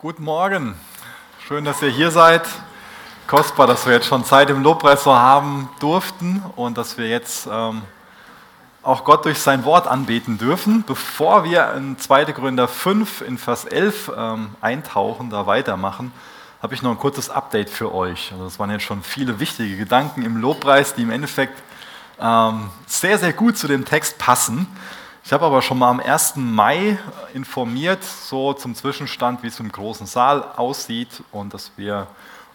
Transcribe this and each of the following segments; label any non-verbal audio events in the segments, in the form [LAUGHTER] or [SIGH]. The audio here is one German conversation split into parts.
Guten Morgen. Schön, dass ihr hier seid. Kostbar, dass wir jetzt schon Zeit im Lobpreis so haben durften und dass wir jetzt ähm, auch Gott durch sein Wort anbeten dürfen. Bevor wir in 2. Gründer 5 in Vers 11 ähm, eintauchen, da weitermachen, habe ich noch ein kurzes Update für euch. Also das waren jetzt schon viele wichtige Gedanken im Lobpreis, die im Endeffekt ähm, sehr, sehr gut zu dem Text passen. Ich habe aber schon mal am 1. Mai informiert, so zum Zwischenstand, wie es im großen Saal aussieht und dass wir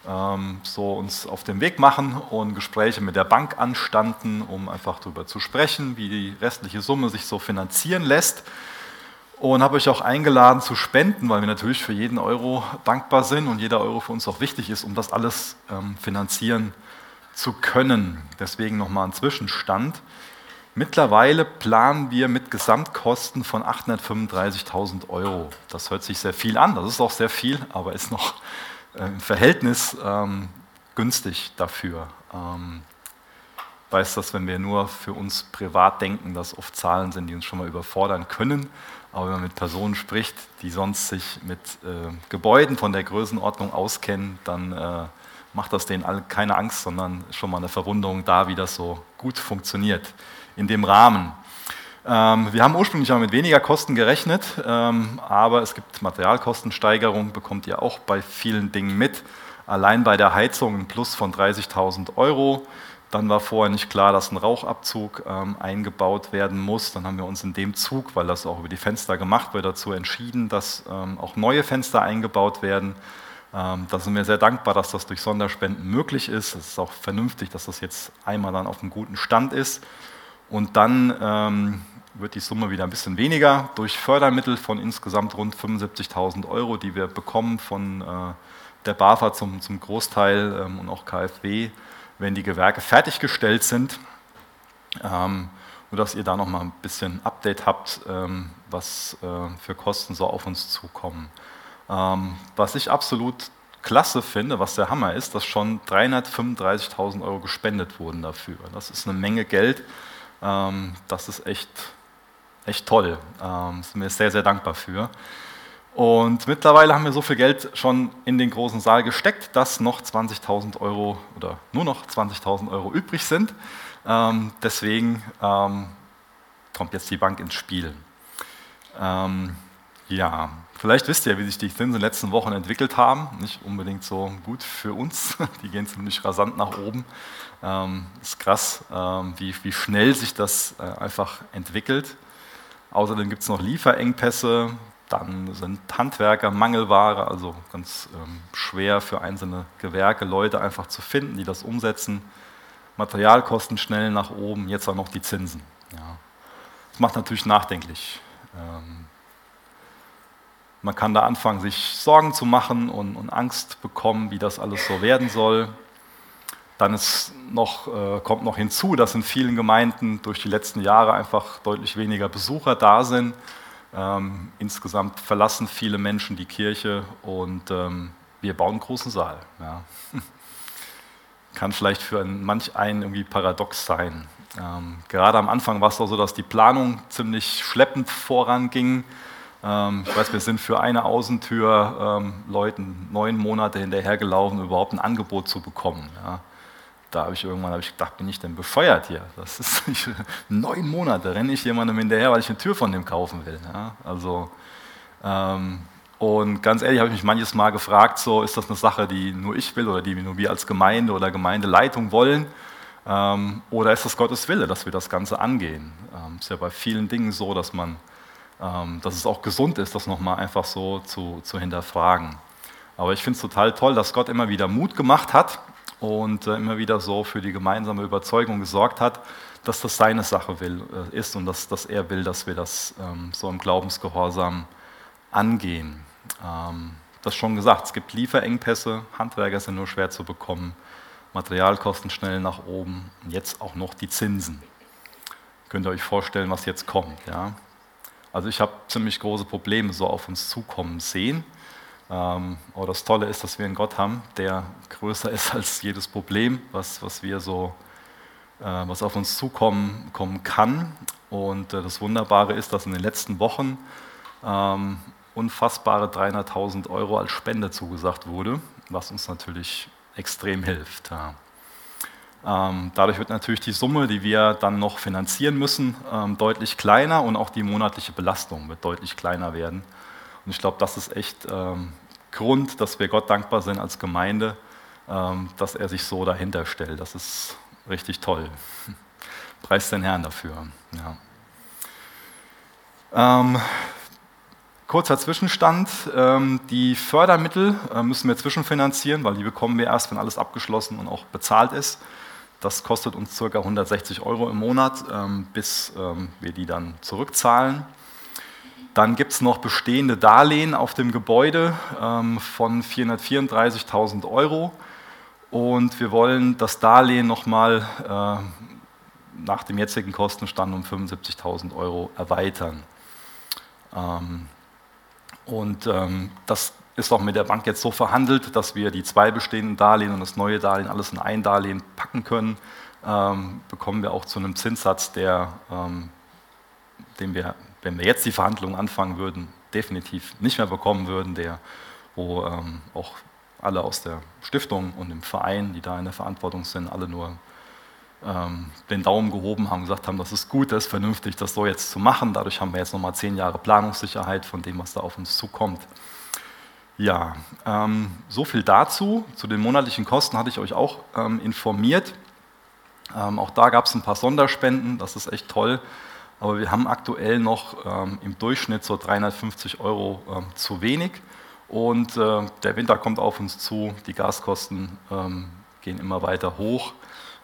ähm, so uns auf den Weg machen und Gespräche mit der Bank anstanden, um einfach darüber zu sprechen, wie die restliche Summe sich so finanzieren lässt. Und habe euch auch eingeladen zu spenden, weil wir natürlich für jeden Euro dankbar sind und jeder Euro für uns auch wichtig ist, um das alles ähm, finanzieren zu können. Deswegen nochmal ein Zwischenstand. Mittlerweile planen wir mit Gesamtkosten von 835.000 Euro. Das hört sich sehr viel an, das ist auch sehr viel, aber ist noch äh, im Verhältnis ähm, günstig dafür. Ähm, weiß, dass wenn wir nur für uns privat denken, dass oft Zahlen sind, die uns schon mal überfordern können. Aber wenn man mit Personen spricht, die sonst sich mit äh, Gebäuden von der Größenordnung auskennen, dann äh, macht das denen alle keine Angst, sondern schon mal eine Verwunderung da, wie das so gut funktioniert in dem Rahmen. Ähm, wir haben ursprünglich auch mit weniger Kosten gerechnet, ähm, aber es gibt Materialkostensteigerung, bekommt ihr auch bei vielen Dingen mit. Allein bei der Heizung ein Plus von 30.000 Euro. Dann war vorher nicht klar, dass ein Rauchabzug ähm, eingebaut werden muss. Dann haben wir uns in dem Zug, weil das auch über die Fenster gemacht wird, dazu entschieden, dass ähm, auch neue Fenster eingebaut werden. Ähm, da sind wir sehr dankbar, dass das durch Sonderspenden möglich ist. Es ist auch vernünftig, dass das jetzt einmal dann auf einem guten Stand ist. Und dann ähm, wird die Summe wieder ein bisschen weniger durch Fördermittel von insgesamt rund 75.000 Euro, die wir bekommen von äh, der BAFA zum, zum Großteil ähm, und auch KfW, wenn die Gewerke fertiggestellt sind. Ähm, nur dass ihr da nochmal ein bisschen Update habt, ähm, was äh, für Kosten so auf uns zukommen. Ähm, was ich absolut klasse finde, was der Hammer ist, dass schon 335.000 Euro gespendet wurden dafür. Das ist eine Menge Geld ähm, das ist echt, echt toll. Ähm, sind wir sehr, sehr dankbar für. Und mittlerweile haben wir so viel Geld schon in den großen Saal gesteckt, dass noch 20.000 Euro oder nur noch 20.000 Euro übrig sind. Ähm, deswegen ähm, kommt jetzt die Bank ins Spiel. Ähm, ja, vielleicht wisst ihr, wie sich die Zinsen in den letzten Wochen entwickelt haben. Nicht unbedingt so gut für uns. [LAUGHS] Die gehen ziemlich rasant nach oben. Ähm, ist krass, ähm, wie, wie schnell sich das äh, einfach entwickelt. Außerdem gibt es noch Lieferengpässe, dann sind Handwerker Mangelware, also ganz ähm, schwer für einzelne Gewerke, Leute einfach zu finden, die das umsetzen. Materialkosten schnell nach oben, jetzt auch noch die Zinsen. Ja. Das macht natürlich nachdenklich. Ähm, man kann da anfangen, sich Sorgen zu machen und, und Angst bekommen, wie das alles so werden soll. Dann noch, äh, kommt noch hinzu, dass in vielen Gemeinden durch die letzten Jahre einfach deutlich weniger Besucher da sind. Ähm, insgesamt verlassen viele Menschen die Kirche und ähm, wir bauen einen großen Saal. Ja. [LAUGHS] Kann vielleicht für einen, manch einen irgendwie paradox sein. Ähm, gerade am Anfang war es doch so, dass die Planung ziemlich schleppend voranging. Ähm, ich weiß, wir sind für eine Außentür ähm, Leuten neun Monate hinterhergelaufen, überhaupt ein Angebot zu bekommen. Ja da habe ich irgendwann hab ich gedacht, bin ich denn befeuert hier? Das ist [LAUGHS] ich, neun Monate renne ich jemandem hinterher, weil ich eine Tür von dem kaufen will. Ja? Also, ähm, und ganz ehrlich habe ich mich manches Mal gefragt, so ist das eine Sache, die nur ich will oder die nur wir als Gemeinde oder Gemeindeleitung wollen? Ähm, oder ist das Gottes Wille, dass wir das Ganze angehen? Ähm, ist ja bei vielen Dingen so, dass man, ähm, dass es auch gesund ist, das nochmal einfach so zu, zu hinterfragen. Aber ich finde es total toll, dass Gott immer wieder Mut gemacht hat und äh, immer wieder so für die gemeinsame Überzeugung gesorgt hat, dass das seine Sache will, äh, ist und dass, dass er will, dass wir das ähm, so im Glaubensgehorsam angehen. Ähm, das schon gesagt, es gibt Lieferengpässe, Handwerker sind nur schwer zu bekommen, Materialkosten schnell nach oben und jetzt auch noch die Zinsen. Könnt ihr euch vorstellen, was jetzt kommt. Ja? Also ich habe ziemlich große Probleme so auf uns zukommen sehen. Ähm, aber das Tolle ist, dass wir einen Gott haben, der größer ist [LAUGHS] als jedes Problem, was, was wir so, äh, was auf uns zukommen kommen kann. Und äh, das Wunderbare ist, dass in den letzten Wochen ähm, unfassbare 300.000 Euro als Spende zugesagt wurde, was uns natürlich extrem hilft. Ähm, dadurch wird natürlich die Summe, die wir dann noch finanzieren müssen, deutlich kleiner und auch die monatliche Belastung wird deutlich kleiner werden. Und ich glaube, das ist echt ähm, Grund, dass wir Gott dankbar sind als Gemeinde, dass er sich so dahinter stellt. Das ist richtig toll. [LAUGHS] Preis den Herrn dafür. Ja. Ähm, kurzer Zwischenstand. Ähm, die Fördermittel äh, müssen wir zwischenfinanzieren, weil die bekommen wir erst, wenn alles abgeschlossen und auch bezahlt ist. Das kostet uns ca. 160 Euro im Monat, ähm, bis ähm, wir die dann zurückzahlen. Dann gibt es noch bestehende Darlehen auf dem Gebäude ähm, von 434.000 Euro. Und wir wollen das Darlehen nochmal äh, nach dem jetzigen Kostenstand um 75.000 Euro erweitern. Ähm, und ähm, das ist auch mit der Bank jetzt so verhandelt, dass wir die zwei bestehenden Darlehen und das neue Darlehen alles in ein Darlehen packen können. Ähm, bekommen wir auch zu einem Zinssatz, der, ähm, den wir, wenn wir jetzt die Verhandlungen anfangen würden, definitiv nicht mehr bekommen würden, der, wo ähm, auch alle aus der Stiftung und dem Verein, die da in der Verantwortung sind, alle nur ähm, den Daumen gehoben haben, gesagt haben, das ist gut, das ist vernünftig, das so jetzt zu machen. Dadurch haben wir jetzt nochmal zehn Jahre Planungssicherheit von dem, was da auf uns zukommt. Ja, ähm, so viel dazu. Zu den monatlichen Kosten hatte ich euch auch ähm, informiert. Ähm, auch da gab es ein paar Sonderspenden, das ist echt toll. Aber wir haben aktuell noch ähm, im Durchschnitt so 350 Euro ähm, zu wenig. Und äh, der Winter kommt auf uns zu, die Gaskosten ähm, gehen immer weiter hoch.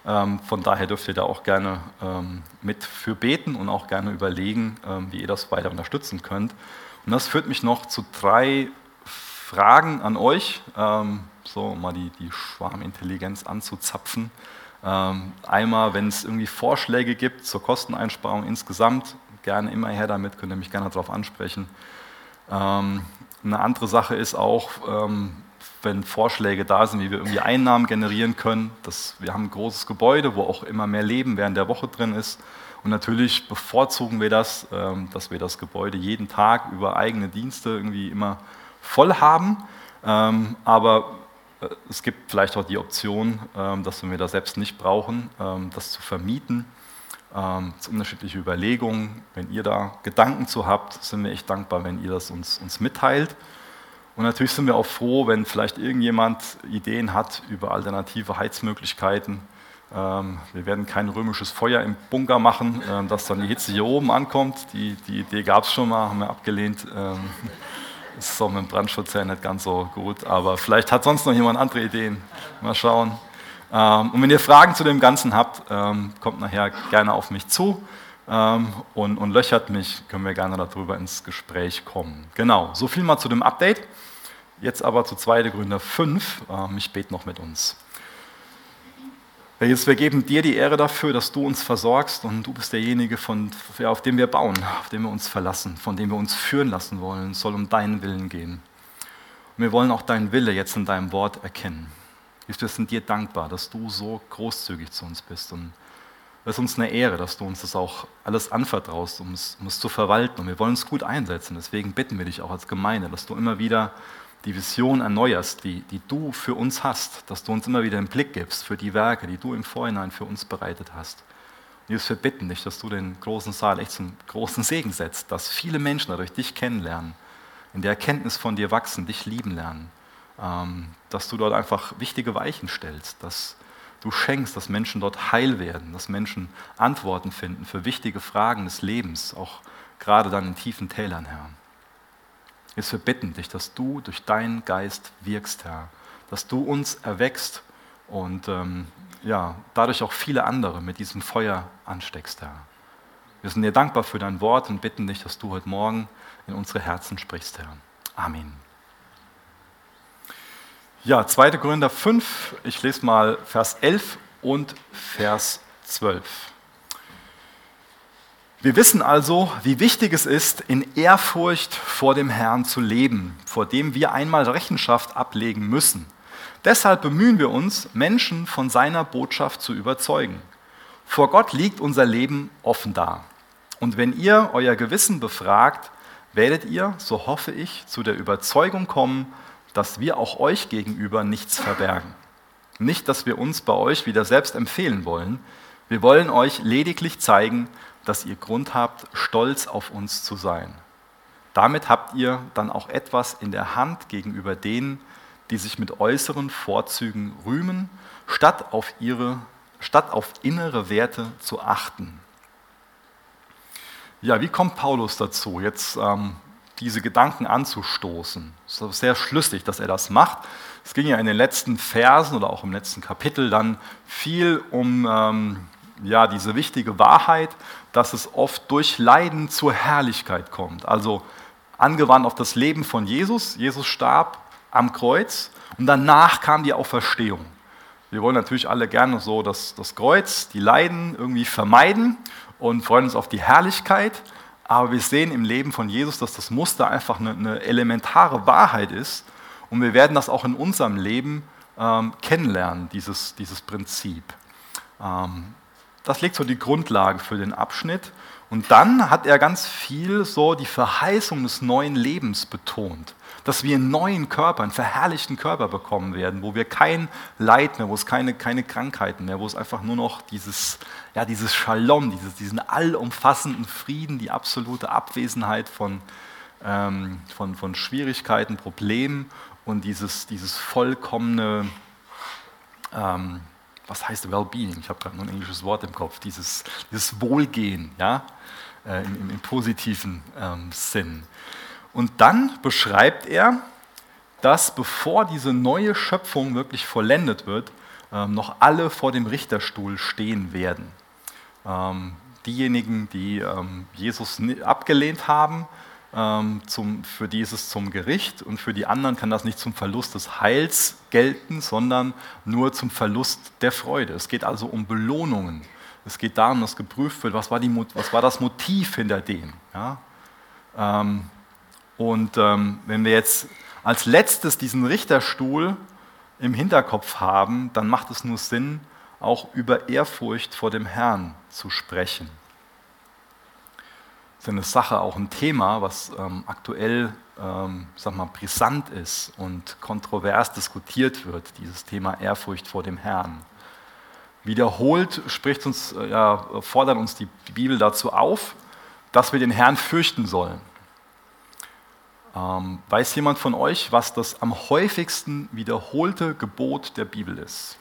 Ähm, von daher dürft ihr da auch gerne ähm, mit für beten und auch gerne überlegen, ähm, wie ihr das weiter unterstützen könnt. Und das führt mich noch zu drei Fragen an euch, so um mal die, die Schwarmintelligenz anzuzapfen. Ähm, einmal, wenn es irgendwie Vorschläge gibt zur Kosteneinsparung insgesamt, gerne immer her damit, könnt ihr mich gerne darauf ansprechen. Ähm, eine andere Sache ist auch, ähm, wenn Vorschläge da sind, wie wir irgendwie Einnahmen generieren können. Das, wir haben ein großes Gebäude, wo auch immer mehr Leben während der Woche drin ist. Und natürlich bevorzugen wir das, dass wir das Gebäude jeden Tag über eigene Dienste irgendwie immer voll haben. Aber es gibt vielleicht auch die Option, dass wir das selbst nicht brauchen, das zu vermieten ähm, unterschiedliche Überlegungen. Wenn ihr da Gedanken zu habt, sind wir echt dankbar, wenn ihr das uns, uns mitteilt. Und natürlich sind wir auch froh, wenn vielleicht irgendjemand Ideen hat über alternative Heizmöglichkeiten. Ähm, wir werden kein römisches Feuer im Bunker machen, äh, dass dann die Hitze hier oben ankommt. Die, die Idee gab es schon mal, haben wir abgelehnt. Ist auch mit dem Brandschutz ja nicht ganz so gut, aber vielleicht hat sonst noch jemand andere Ideen. Mal schauen. Ähm, und wenn ihr Fragen zu dem Ganzen habt, ähm, kommt nachher gerne auf mich zu ähm, und, und löchert mich, können wir gerne darüber ins Gespräch kommen. Genau, so viel mal zu dem Update. Jetzt aber zu 2. Gründer 5. Ich bete noch mit uns. Jesus, wir geben dir die Ehre dafür, dass du uns versorgst und du bist derjenige, von, auf dem wir bauen, auf dem wir uns verlassen, von dem wir uns führen lassen wollen. Es soll um deinen Willen gehen. Und wir wollen auch deinen Wille jetzt in deinem Wort erkennen. Wir sind dir dankbar, dass du so großzügig zu uns bist. Und es ist uns eine Ehre, dass du uns das auch alles anvertraust, um es, um es zu verwalten. Und wir wollen es gut einsetzen. Deswegen bitten wir dich auch als Gemeinde, dass du immer wieder die Vision erneuerst, die, die du für uns hast, dass du uns immer wieder einen Blick gibst für die Werke, die du im Vorhinein für uns bereitet hast. Und Jesus, wir bitten dich, dass du den großen Saal echt zum großen Segen setzt, dass viele Menschen dadurch dich kennenlernen, in der Erkenntnis von dir wachsen, dich lieben lernen ähm, dass du dort einfach wichtige Weichen stellst, dass du schenkst, dass Menschen dort heil werden, dass Menschen Antworten finden für wichtige Fragen des Lebens, auch gerade dann in tiefen Tälern, Herr. Jetzt wir bitten dich, dass du durch deinen Geist wirkst, Herr, dass du uns erwächst und ähm, ja, dadurch auch viele andere mit diesem Feuer ansteckst, Herr. Wir sind dir dankbar für dein Wort und bitten dich, dass du heute Morgen in unsere Herzen sprichst, Herr. Amen. Ja, 2. Korinther 5, ich lese mal Vers 11 und Vers 12. Wir wissen also, wie wichtig es ist, in Ehrfurcht vor dem Herrn zu leben, vor dem wir einmal Rechenschaft ablegen müssen. Deshalb bemühen wir uns, Menschen von seiner Botschaft zu überzeugen. Vor Gott liegt unser Leben offen da. Und wenn ihr euer Gewissen befragt, werdet ihr, so hoffe ich, zu der Überzeugung kommen, dass wir auch euch gegenüber nichts verbergen. Nicht, dass wir uns bei euch wieder selbst empfehlen wollen. Wir wollen euch lediglich zeigen, dass ihr Grund habt, stolz auf uns zu sein. Damit habt ihr dann auch etwas in der Hand gegenüber denen, die sich mit äußeren Vorzügen rühmen, statt auf, ihre, statt auf innere Werte zu achten. Ja, wie kommt Paulus dazu, jetzt ähm, diese Gedanken anzustoßen? Es ist sehr schlüssig, dass er das macht. Es ging ja in den letzten Versen oder auch im letzten Kapitel dann viel um ähm, ja, diese wichtige Wahrheit, dass es oft durch Leiden zur Herrlichkeit kommt. Also angewandt auf das Leben von Jesus. Jesus starb am Kreuz und danach kam die Auferstehung. Wir wollen natürlich alle gerne so das, das Kreuz, die Leiden irgendwie vermeiden und freuen uns auf die Herrlichkeit. Aber wir sehen im Leben von Jesus, dass das Muster einfach eine, eine elementare Wahrheit ist. Und wir werden das auch in unserem Leben ähm, kennenlernen, dieses, dieses Prinzip. Ähm, das legt so die Grundlage für den Abschnitt. Und dann hat er ganz viel so die Verheißung des neuen Lebens betont dass wir einen neuen Körper, einen verherrlichten Körper bekommen werden, wo wir kein Leid mehr, wo es keine, keine Krankheiten mehr, wo es einfach nur noch dieses, ja, dieses Shalom, dieses, diesen allumfassenden Frieden, die absolute Abwesenheit von, ähm, von, von Schwierigkeiten, Problemen und dieses, dieses vollkommene, ähm, was heißt Well-Being? Ich habe gerade nur ein englisches Wort im Kopf, dieses, dieses Wohlgehen, ja, äh, im, im, im, positiven ähm, Sinn. Und dann beschreibt er, dass bevor diese neue Schöpfung wirklich vollendet wird, ähm, noch alle vor dem Richterstuhl stehen werden. Ähm, diejenigen, die ähm, Jesus abgelehnt haben, für die ist es zum Gericht und für die anderen kann das nicht zum Verlust des Heils gelten, sondern nur zum Verlust der Freude. Es geht also um Belohnungen. Es geht darum, dass geprüft wird, was war, die, was war das Motiv hinter dem. Ja? Und ähm, wenn wir jetzt als letztes diesen Richterstuhl im Hinterkopf haben, dann macht es nur Sinn, auch über Ehrfurcht vor dem Herrn zu sprechen. Ist eine Sache, auch ein Thema, was ähm, aktuell ähm, sag mal, brisant ist und kontrovers diskutiert wird, dieses Thema Ehrfurcht vor dem Herrn. Wiederholt spricht uns, äh, ja, fordert uns die Bibel dazu auf, dass wir den Herrn fürchten sollen. Ähm, weiß jemand von euch, was das am häufigsten wiederholte Gebot der Bibel ist?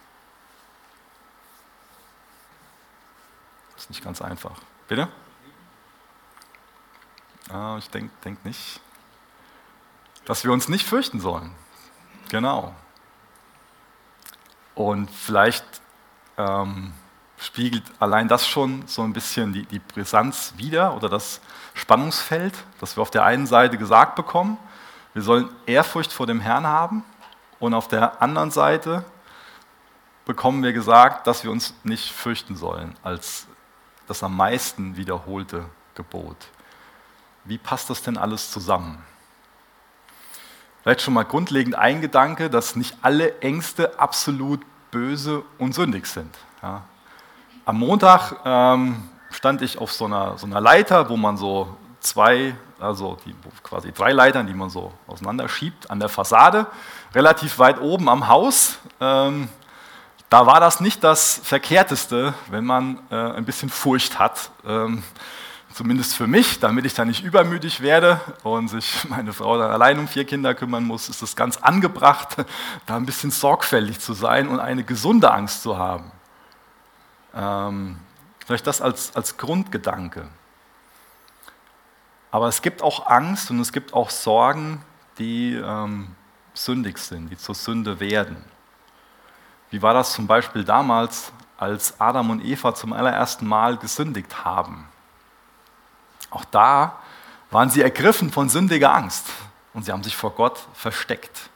Ist nicht ganz einfach. Bitte? Ah, ich denke denk nicht. Dass wir uns nicht fürchten sollen. Genau. Und vielleicht ähm, spiegelt allein das schon so ein bisschen die, die Brisanz wider oder das Spannungsfeld, dass wir auf der einen Seite gesagt bekommen, wir sollen Ehrfurcht vor dem Herrn haben und auf der anderen Seite bekommen wir gesagt, dass wir uns nicht fürchten sollen als das am meisten wiederholte Gebot. Wie passt das denn alles zusammen? Vielleicht schon mal grundlegend ein Gedanke, dass nicht alle Ängste absolut böse und sündig sind. Ja, am Montag ähm, stand ich auf so einer, so einer Leiter, wo man so zwei, also die, quasi drei Leitern, die man so auseinanderschiebt, an der Fassade, relativ weit oben am Haus. Ähm, da war das nicht das Verkehrteste, wenn man äh, ein bisschen Furcht hat. Ähm, zumindest für mich, damit ich da nicht übermütig werde und sich meine Frau dann allein um vier Kinder kümmern muss, ist es ganz angebracht, da ein bisschen sorgfältig zu sein und eine gesunde Angst zu haben. Ähm, vielleicht das als, als Grundgedanke. Aber es gibt auch Angst und es gibt auch Sorgen, die ähm, sündig sind, die zur Sünde werden. Wie war das zum Beispiel damals, als Adam und Eva zum allerersten Mal gesündigt haben? Auch da waren sie ergriffen von sündiger Angst und sie haben sich vor Gott versteckt.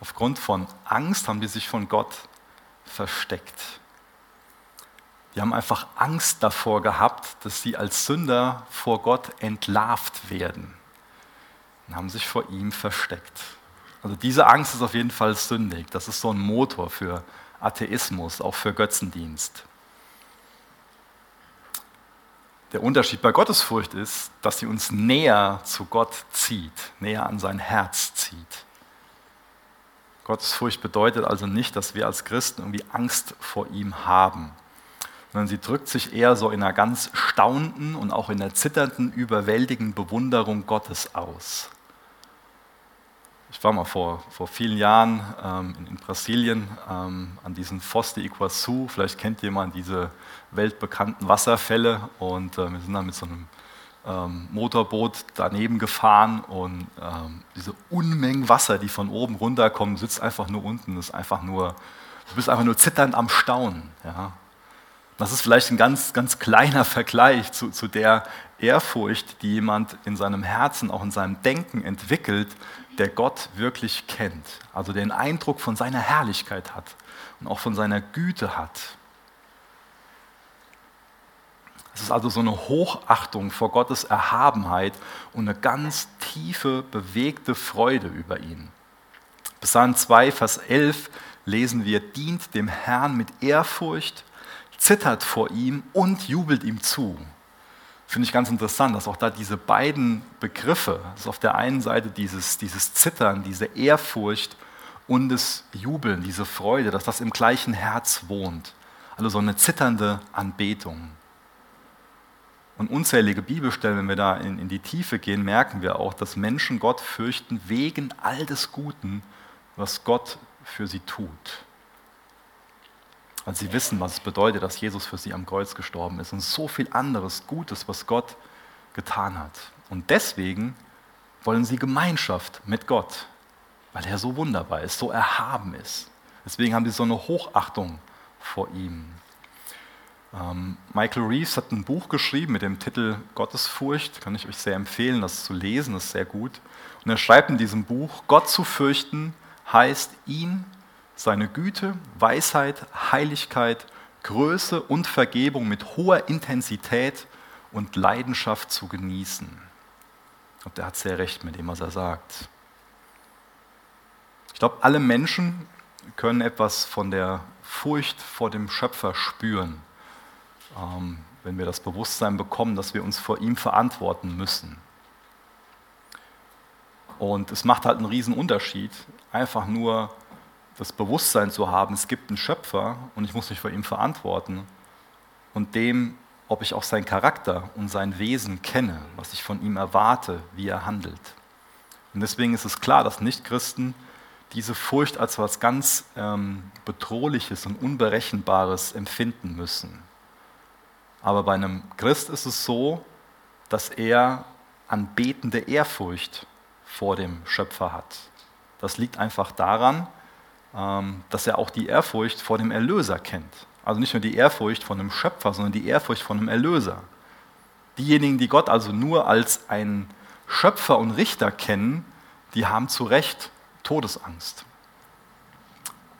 Aufgrund von Angst haben sie sich von Gott versteckt. Die haben einfach Angst davor gehabt, dass sie als Sünder vor Gott entlarvt werden und haben sich vor ihm versteckt. Also diese Angst ist auf jeden Fall sündig. Das ist so ein Motor für Atheismus, auch für Götzendienst. Der Unterschied bei Gottesfurcht ist, dass sie uns näher zu Gott zieht, näher an sein Herz zieht. Gottesfurcht bedeutet also nicht, dass wir als Christen irgendwie Angst vor ihm haben, sondern sie drückt sich eher so in einer ganz staunenden und auch in einer zitternden, überwältigenden Bewunderung Gottes aus. Ich war mal vor, vor vielen Jahren ähm, in, in, Brasilien ähm, an diesem Foz de Iguaçu. Vielleicht kennt jemand diese weltbekannten Wasserfälle. Und äh, wir sind dann mit so einem ähm, Motorboot daneben gefahren und ähm, diese Unmengen Wasser, die von oben runterkommen, sitzt einfach nur unten. Ist einfach nur, du bist einfach nur zitternd am Staunen. Ja. Das ist vielleicht ein ganz, ganz kleiner Vergleich zu, zu der Ehrfurcht, die jemand in seinem Herzen, auch in seinem Denken entwickelt, der Gott wirklich kennt. Also den Eindruck von seiner Herrlichkeit hat und auch von seiner Güte hat. Es ist also so eine Hochachtung vor Gottes Erhabenheit und eine ganz tiefe, bewegte Freude über ihn. Psalm 2, Vers 11 lesen wir, dient dem Herrn mit Ehrfurcht, zittert vor ihm und jubelt ihm zu. Finde ich ganz interessant, dass auch da diese beiden Begriffe, also auf der einen Seite dieses, dieses Zittern, diese Ehrfurcht und das Jubeln, diese Freude, dass das im gleichen Herz wohnt. Also so eine zitternde Anbetung. Und unzählige Bibelstellen, wenn wir da in, in die Tiefe gehen, merken wir auch, dass Menschen Gott fürchten wegen all des Guten, was Gott für sie tut. Weil sie wissen, was es bedeutet, dass Jesus für sie am Kreuz gestorben ist und so viel anderes Gutes, was Gott getan hat. Und deswegen wollen sie Gemeinschaft mit Gott, weil er so wunderbar ist, so erhaben ist. Deswegen haben sie so eine Hochachtung vor ihm. Ähm, Michael Reeves hat ein Buch geschrieben mit dem Titel Gottesfurcht. Kann ich euch sehr empfehlen, das zu lesen, das ist sehr gut. Und er schreibt in diesem Buch, Gott zu fürchten heißt, ihn, seine Güte, Weisheit, Heiligkeit, Größe und Vergebung mit hoher Intensität und Leidenschaft zu genießen. Und er hat sehr recht mit dem, was er sagt. Ich glaube, alle Menschen können etwas von der Furcht vor dem Schöpfer spüren. Ähm, wenn wir das Bewusstsein bekommen, dass wir uns vor ihm verantworten müssen. Und es macht halt einen riesen Unterschied, einfach nur das Bewusstsein zu haben, es gibt einen Schöpfer und ich muss mich vor ihm verantworten und dem, ob ich auch seinen Charakter und sein Wesen kenne, was ich von ihm erwarte, wie er handelt. Und deswegen ist es klar, dass Nichtchristen diese Furcht als etwas ganz ähm, Bedrohliches und Unberechenbares empfinden müssen. Aber bei einem Christ ist es so, dass er anbetende Ehrfurcht vor dem Schöpfer hat. Das liegt einfach daran, dass er auch die Ehrfurcht vor dem Erlöser kennt. Also nicht nur die Ehrfurcht von einem Schöpfer, sondern die Ehrfurcht von einem Erlöser. Diejenigen, die Gott also nur als einen Schöpfer und Richter kennen, die haben zu Recht Todesangst.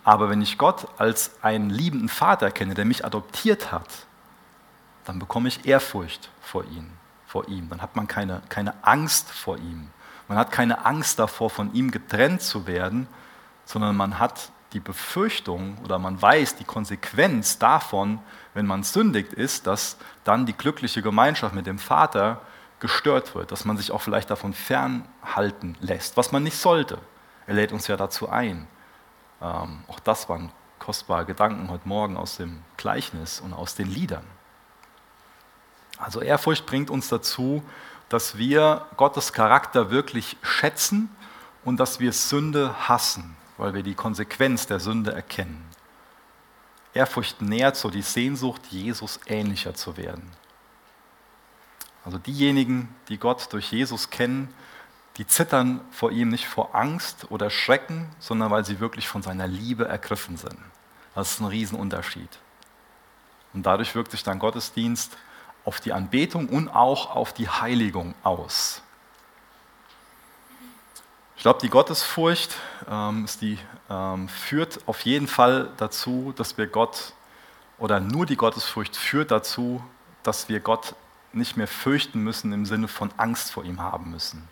Aber wenn ich Gott als einen liebenden Vater kenne, der mich adoptiert hat, dann bekomme ich Ehrfurcht vor ihm. Vor ihm. Dann hat man keine, keine Angst vor ihm. Man hat keine Angst davor, von ihm getrennt zu werden, sondern man hat die Befürchtung oder man weiß die Konsequenz davon, wenn man sündigt, ist, dass dann die glückliche Gemeinschaft mit dem Vater gestört wird, dass man sich auch vielleicht davon fernhalten lässt, was man nicht sollte. Er lädt uns ja dazu ein. Ähm, auch das waren kostbare Gedanken heute Morgen aus dem Gleichnis und aus den Liedern. Also Ehrfurcht bringt uns dazu, dass wir Gottes Charakter wirklich schätzen und dass wir Sünde hassen, weil wir die Konsequenz der Sünde erkennen. Ehrfurcht nährt so die Sehnsucht, Jesus ähnlicher zu werden. Also diejenigen, die Gott durch Jesus kennen, die zittern vor ihm nicht vor Angst oder Schrecken, sondern weil sie wirklich von seiner Liebe ergriffen sind. Das ist ein Riesenunterschied. Und dadurch wirkt sich dann Gottesdienst auf die Anbetung und auch auf die Heiligung aus. Ich glaube, die Gottesfurcht ähm, die, ähm, führt auf jeden Fall dazu, dass wir Gott, oder nur die Gottesfurcht führt dazu, dass wir Gott nicht mehr fürchten müssen im Sinne von Angst vor ihm haben müssen.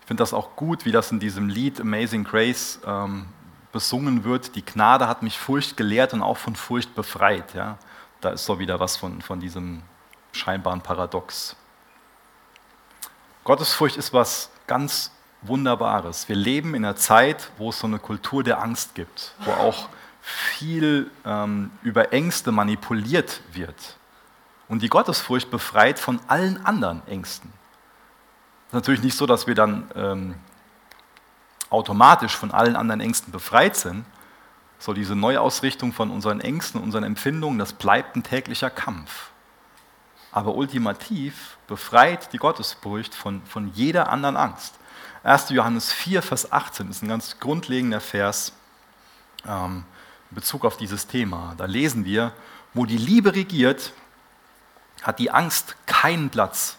Ich finde das auch gut, wie das in diesem Lied Amazing Grace ähm, besungen wird. Die Gnade hat mich Furcht gelehrt und auch von Furcht befreit. Ja? Da ist so wieder was von, von diesem scheinbar ein Paradox. Gottesfurcht ist was ganz Wunderbares. Wir leben in einer Zeit, wo es so eine Kultur der Angst gibt, wo auch viel ähm, über Ängste manipuliert wird. Und die Gottesfurcht befreit von allen anderen Ängsten. Es ist natürlich nicht so, dass wir dann ähm, automatisch von allen anderen Ängsten befreit sind. So diese Neuausrichtung von unseren Ängsten, unseren Empfindungen, das bleibt ein täglicher Kampf. Aber ultimativ befreit die Gottesfurcht von, von jeder anderen Angst. 1. Johannes 4, Vers 18 ist ein ganz grundlegender Vers ähm, in Bezug auf dieses Thema. Da lesen wir, wo die Liebe regiert, hat die Angst keinen Platz.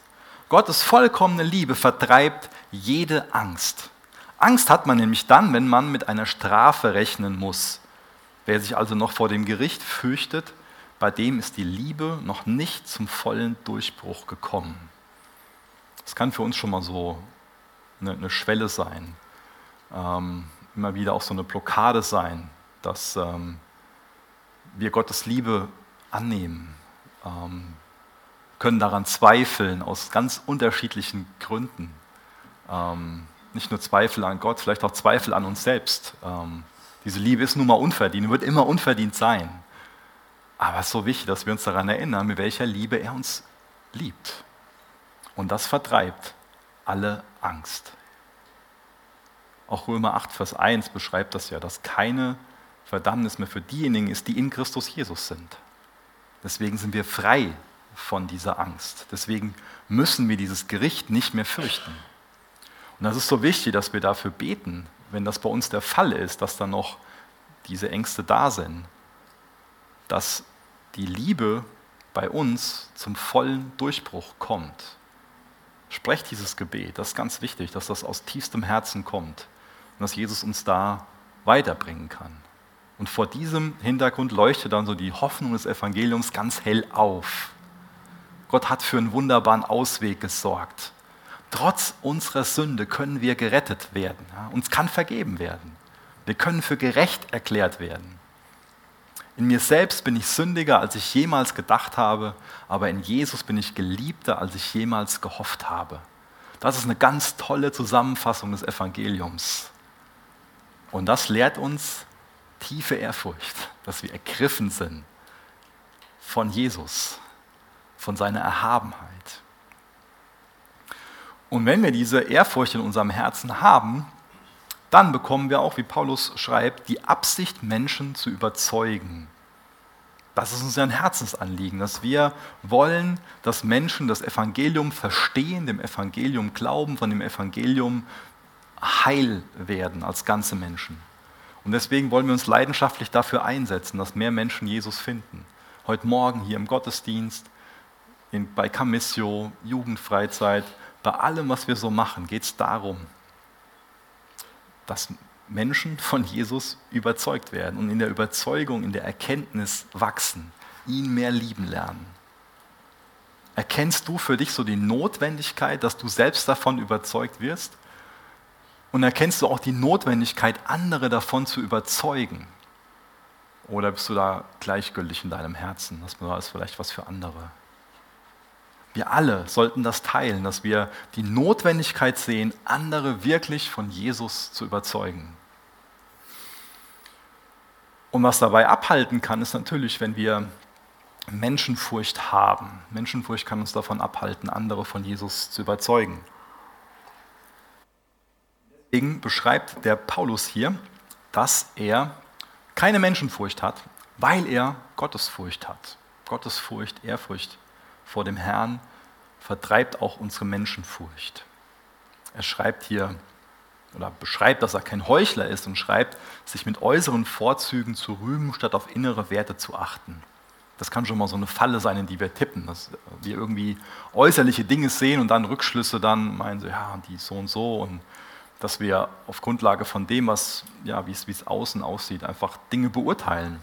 Gottes vollkommene Liebe vertreibt jede Angst. Angst hat man nämlich dann, wenn man mit einer Strafe rechnen muss. Wer sich also noch vor dem Gericht fürchtet, bei dem ist die Liebe noch nicht zum vollen Durchbruch gekommen. Das kann für uns schon mal so eine, eine Schwelle sein, ähm, immer wieder auch so eine Blockade sein, dass ähm, wir Gottes Liebe annehmen, ähm, können daran zweifeln aus ganz unterschiedlichen Gründen. Ähm, nicht nur Zweifel an Gott, vielleicht auch Zweifel an uns selbst. Ähm, diese Liebe ist nun mal unverdient, wird immer unverdient sein. Aber es ist so wichtig, dass wir uns daran erinnern, mit welcher Liebe er uns liebt. Und das vertreibt alle Angst. Auch Römer 8, Vers 1 beschreibt das ja, dass keine Verdammnis mehr für diejenigen ist, die in Christus Jesus sind. Deswegen sind wir frei von dieser Angst. Deswegen müssen wir dieses Gericht nicht mehr fürchten. Und das ist so wichtig, dass wir dafür beten, wenn das bei uns der Fall ist, dass dann noch diese Ängste da sind, dass die Liebe bei uns zum vollen Durchbruch kommt. Sprecht dieses Gebet, das ist ganz wichtig, dass das aus tiefstem Herzen kommt und dass Jesus uns da weiterbringen kann. Und vor diesem Hintergrund leuchtet dann so die Hoffnung des Evangeliums ganz hell auf. Gott hat für einen wunderbaren Ausweg gesorgt. Trotz unserer Sünde können wir gerettet werden. Uns kann vergeben werden. Wir können für gerecht erklärt werden. In mir selbst bin ich sündiger, als ich jemals gedacht habe, aber in Jesus bin ich geliebter, als ich jemals gehofft habe. Das ist eine ganz tolle Zusammenfassung des Evangeliums. Und das lehrt uns tiefe Ehrfurcht, dass wir ergriffen sind von Jesus, von seiner Erhabenheit. Und wenn wir diese Ehrfurcht in unserem Herzen haben, dann bekommen wir auch, wie Paulus schreibt, die Absicht, Menschen zu überzeugen. Das ist uns ein Herzensanliegen, dass wir wollen, dass Menschen das Evangelium verstehen, dem Evangelium glauben, von dem Evangelium heil werden als ganze Menschen. Und deswegen wollen wir uns leidenschaftlich dafür einsetzen, dass mehr Menschen Jesus finden. Heute Morgen hier im Gottesdienst, in, bei Camissio, Jugendfreizeit, bei allem, was wir so machen, geht es darum, dass Menschen von Jesus überzeugt werden und in der Überzeugung, in der Erkenntnis wachsen, ihn mehr lieben lernen. Erkennst du für dich so die Notwendigkeit, dass du selbst davon überzeugt wirst? Und erkennst du auch die Notwendigkeit, andere davon zu überzeugen? Oder bist du da gleichgültig in deinem Herzen? Das ist vielleicht was für andere. Wir alle sollten das teilen, dass wir die Notwendigkeit sehen, andere wirklich von Jesus zu überzeugen. Und was dabei abhalten kann, ist natürlich, wenn wir Menschenfurcht haben. Menschenfurcht kann uns davon abhalten, andere von Jesus zu überzeugen. Deswegen beschreibt der Paulus hier, dass er keine Menschenfurcht hat, weil er Gottesfurcht hat. Gottesfurcht, Ehrfurcht vor dem Herrn vertreibt auch unsere Menschenfurcht. Er schreibt hier oder beschreibt, dass er kein Heuchler ist und schreibt, sich mit äußeren Vorzügen zu rühmen, statt auf innere Werte zu achten. Das kann schon mal so eine Falle sein, in die wir tippen, dass wir irgendwie äußerliche Dinge sehen und dann Rückschlüsse dann meinen, so, ja, die so und so und dass wir auf Grundlage von dem, was, ja, wie es außen aussieht, einfach Dinge beurteilen.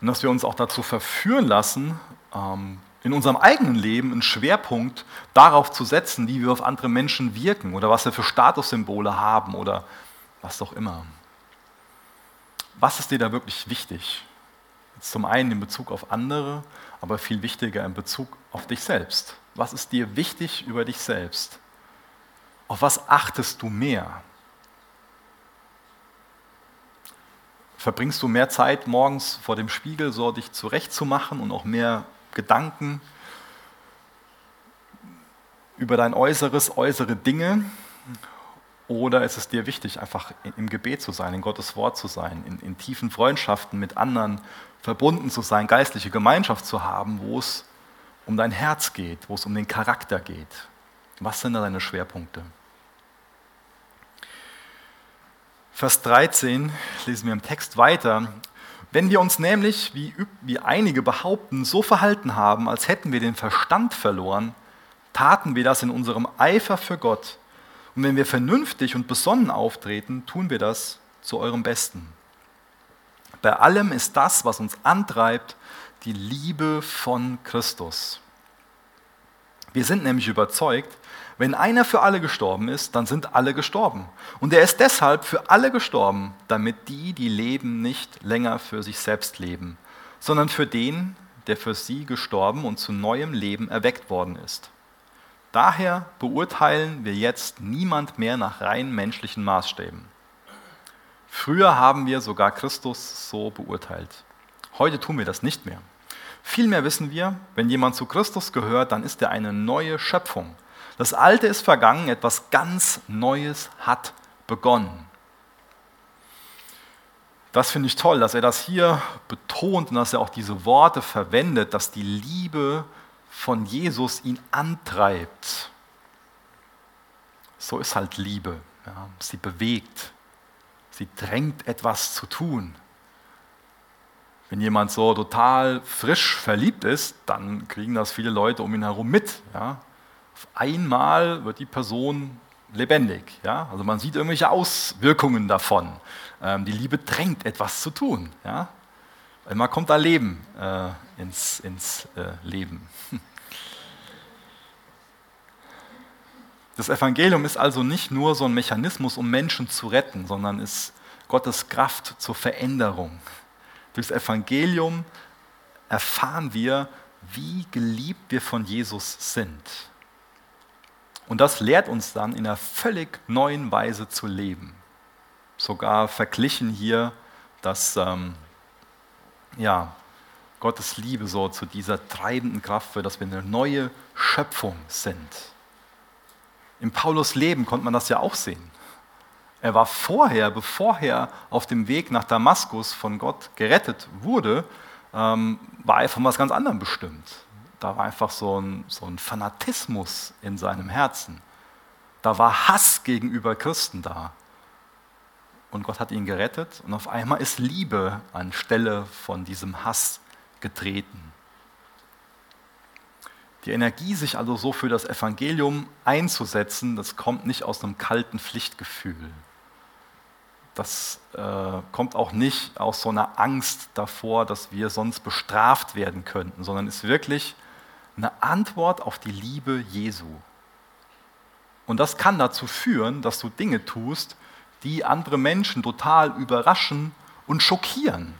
Und dass wir uns auch dazu verführen lassen, in unserem eigenen Leben einen Schwerpunkt darauf zu setzen, wie wir auf andere Menschen wirken oder was wir für Statussymbole haben oder was auch immer. Was ist dir da wirklich wichtig? Zum einen in Bezug auf andere, aber viel wichtiger in Bezug auf dich selbst. Was ist dir wichtig über dich selbst? Auf was achtest du mehr? Verbringst du mehr Zeit morgens vor dem Spiegel, so dich zurechtzumachen und auch mehr Gedanken über dein Äußeres, äußere Dinge? Oder ist es dir wichtig, einfach im Gebet zu sein, in Gottes Wort zu sein, in, in tiefen Freundschaften mit anderen verbunden zu sein, geistliche Gemeinschaft zu haben, wo es um dein Herz geht, wo es um den Charakter geht? Was sind da deine Schwerpunkte? Vers 13 lesen wir im Text weiter. Wenn wir uns nämlich, wie, wie einige behaupten, so verhalten haben, als hätten wir den Verstand verloren, taten wir das in unserem Eifer für Gott. Und wenn wir vernünftig und besonnen auftreten, tun wir das zu eurem Besten. Bei allem ist das, was uns antreibt, die Liebe von Christus. Wir sind nämlich überzeugt, wenn einer für alle gestorben ist, dann sind alle gestorben. Und er ist deshalb für alle gestorben, damit die, die leben, nicht länger für sich selbst leben, sondern für den, der für sie gestorben und zu neuem Leben erweckt worden ist. Daher beurteilen wir jetzt niemand mehr nach rein menschlichen Maßstäben. Früher haben wir sogar Christus so beurteilt. Heute tun wir das nicht mehr. Vielmehr wissen wir, wenn jemand zu Christus gehört, dann ist er eine neue Schöpfung. Das Alte ist vergangen, etwas ganz Neues hat begonnen. Das finde ich toll, dass er das hier betont und dass er auch diese Worte verwendet, dass die Liebe von Jesus ihn antreibt. So ist halt Liebe. Ja, sie bewegt, sie drängt etwas zu tun. Wenn jemand so total frisch verliebt ist, dann kriegen das viele Leute um ihn herum mit. Ja? Auf einmal wird die Person lebendig. Ja? Also man sieht irgendwelche Auswirkungen davon. Ähm, die Liebe drängt etwas zu tun. Ja? Einmal kommt da Leben äh, ins, ins äh, Leben. [LAUGHS] Das Evangelium ist also nicht nur so ein Mechanismus, um Menschen zu retten, sondern ist Gottes Kraft zur Veränderung. Durchs Evangelium erfahren wir, wie geliebt wir von Jesus sind. Und das lehrt uns dann in einer völlig neuen Weise zu leben. Sogar verglichen hier, dass ähm, ja, Gottes Liebe so zu dieser treibenden Kraft wird, dass wir eine neue Schöpfung sind. Im Paulus Leben konnte man das ja auch sehen. Er war vorher, bevor er auf dem Weg nach Damaskus von Gott gerettet wurde, ähm, war er von was ganz anderem bestimmt. Da war einfach so ein, so ein Fanatismus in seinem Herzen. Da war Hass gegenüber Christen da. Und Gott hat ihn gerettet und auf einmal ist Liebe anstelle von diesem Hass getreten. Die Energie, sich also so für das Evangelium einzusetzen, das kommt nicht aus einem kalten Pflichtgefühl das äh, kommt auch nicht aus so einer Angst davor, dass wir sonst bestraft werden könnten, sondern ist wirklich eine Antwort auf die Liebe Jesu. Und das kann dazu führen, dass du Dinge tust, die andere Menschen total überraschen und schockieren.